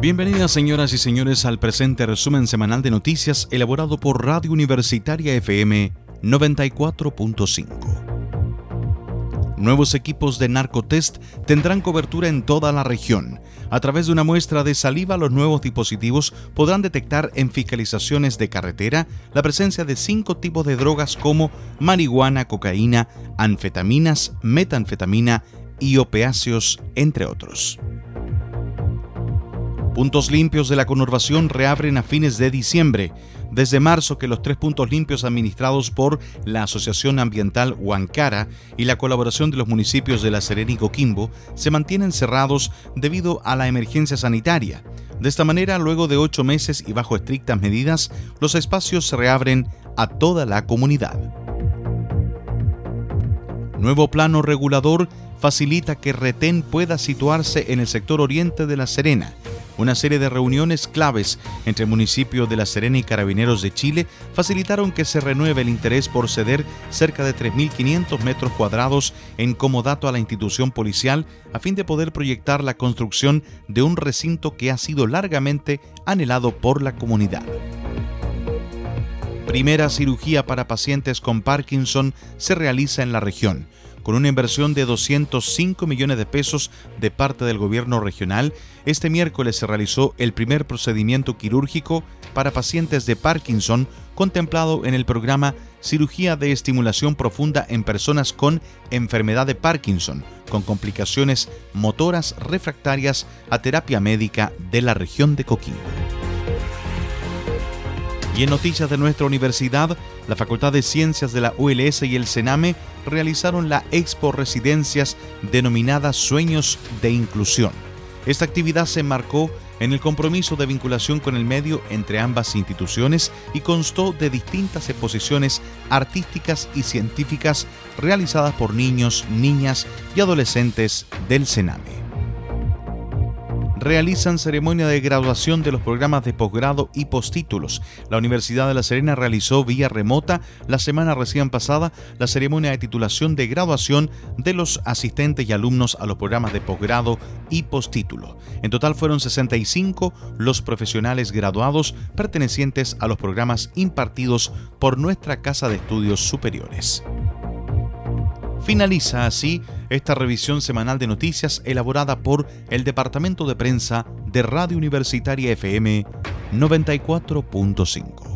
Bienvenidas señoras y señores al presente resumen semanal de noticias elaborado por Radio Universitaria FM 94.5. Nuevos equipos de narcotest tendrán cobertura en toda la región. A través de una muestra de saliva, los nuevos dispositivos podrán detectar en fiscalizaciones de carretera la presencia de cinco tipos de drogas como marihuana, cocaína, anfetaminas, metanfetamina y opiáceos, entre otros. Puntos limpios de la conurbación reabren a fines de diciembre. Desde marzo que los tres puntos limpios administrados por la Asociación Ambiental Huancara y la colaboración de los municipios de La Serena y Coquimbo se mantienen cerrados debido a la emergencia sanitaria. De esta manera, luego de ocho meses y bajo estrictas medidas, los espacios se reabren a toda la comunidad. Nuevo plano regulador facilita que Retén pueda situarse en el sector oriente de La Serena una serie de reuniones claves entre el municipio de La Serena y Carabineros de Chile facilitaron que se renueve el interés por ceder cerca de 3.500 metros cuadrados en comodato a la institución policial a fin de poder proyectar la construcción de un recinto que ha sido largamente anhelado por la comunidad. Primera cirugía para pacientes con Parkinson se realiza en la región con una inversión de 205 millones de pesos de parte del gobierno regional, este miércoles se realizó el primer procedimiento quirúrgico para pacientes de Parkinson contemplado en el programa Cirugía de Estimulación Profunda en Personas con Enfermedad de Parkinson, con complicaciones motoras refractarias a terapia médica de la región de Coquimbo. Y en noticias de nuestra universidad, la Facultad de Ciencias de la ULS y el CENAME realizaron la Expo Residencias denominada Sueños de Inclusión. Esta actividad se marcó en el compromiso de vinculación con el medio entre ambas instituciones y constó de distintas exposiciones artísticas y científicas realizadas por niños, niñas y adolescentes del CENAME realizan ceremonia de graduación de los programas de posgrado y postítulos. La Universidad de La Serena realizó vía remota la semana recién pasada la ceremonia de titulación de graduación de los asistentes y alumnos a los programas de posgrado y postítulo. En total fueron 65 los profesionales graduados pertenecientes a los programas impartidos por nuestra Casa de Estudios Superiores. Finaliza así esta revisión semanal de noticias elaborada por el Departamento de Prensa de Radio Universitaria FM 94.5.